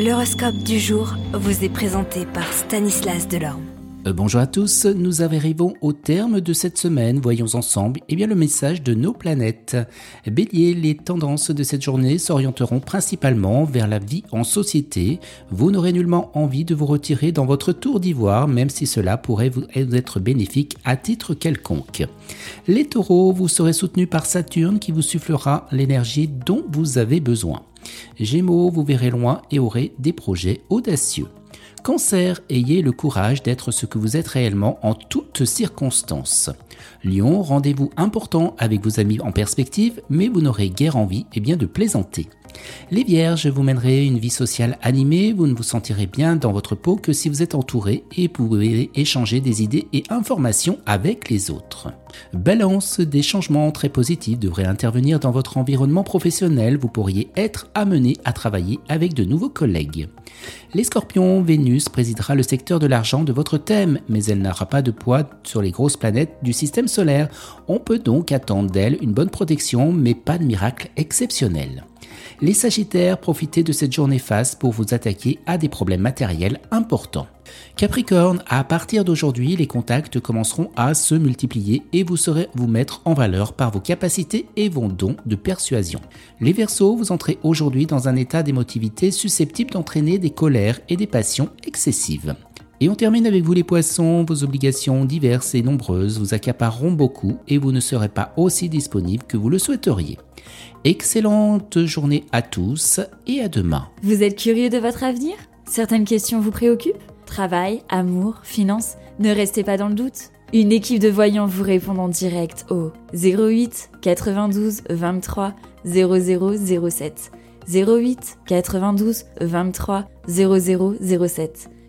L'horoscope du jour vous est présenté par Stanislas Delorme. Euh, bonjour à tous, nous arrivons au terme de cette semaine. Voyons ensemble eh bien, le message de nos planètes. Bélier, les tendances de cette journée s'orienteront principalement vers la vie en société. Vous n'aurez nullement envie de vous retirer dans votre tour d'ivoire, même si cela pourrait vous être bénéfique à titre quelconque. Les taureaux, vous serez soutenus par Saturne qui vous sufflera l'énergie dont vous avez besoin. Gémeaux, vous verrez loin et aurez des projets audacieux. Cancer, ayez le courage d'être ce que vous êtes réellement en toutes circonstances. Lion, rendez-vous important avec vos amis en perspective, mais vous n'aurez guère envie et eh bien, de plaisanter. Les vierges, vous mènerez une vie sociale animée, vous ne vous sentirez bien dans votre peau que si vous êtes entouré et pouvez échanger des idées et informations avec les autres. Balance, des changements très positifs devraient intervenir dans votre environnement professionnel, vous pourriez être amené à travailler avec de nouveaux collègues. Les scorpions, Vénus présidera le secteur de l'argent de votre thème, mais elle n'aura pas de poids sur les grosses planètes du système solaire. On peut donc attendre d'elle une bonne protection, mais pas de miracle exceptionnel. Les Sagittaires, profitez de cette journée faste pour vous attaquer à des problèmes matériels importants. Capricorne, à partir d'aujourd'hui, les contacts commenceront à se multiplier et vous saurez vous mettre en valeur par vos capacités et vos dons de persuasion. Les Verseaux, vous entrez aujourd'hui dans un état d'émotivité susceptible d'entraîner des colères et des passions excessives. Et on termine avec vous les poissons, vos obligations diverses et nombreuses vous accapareront beaucoup et vous ne serez pas aussi disponible que vous le souhaiteriez. Excellente journée à tous et à demain. Vous êtes curieux de votre avenir? Certaines questions vous préoccupent? Travail, amour, finances Ne restez pas dans le doute. Une équipe de voyants vous répond en direct au 08 92 23 0007. 08 92 23 0007.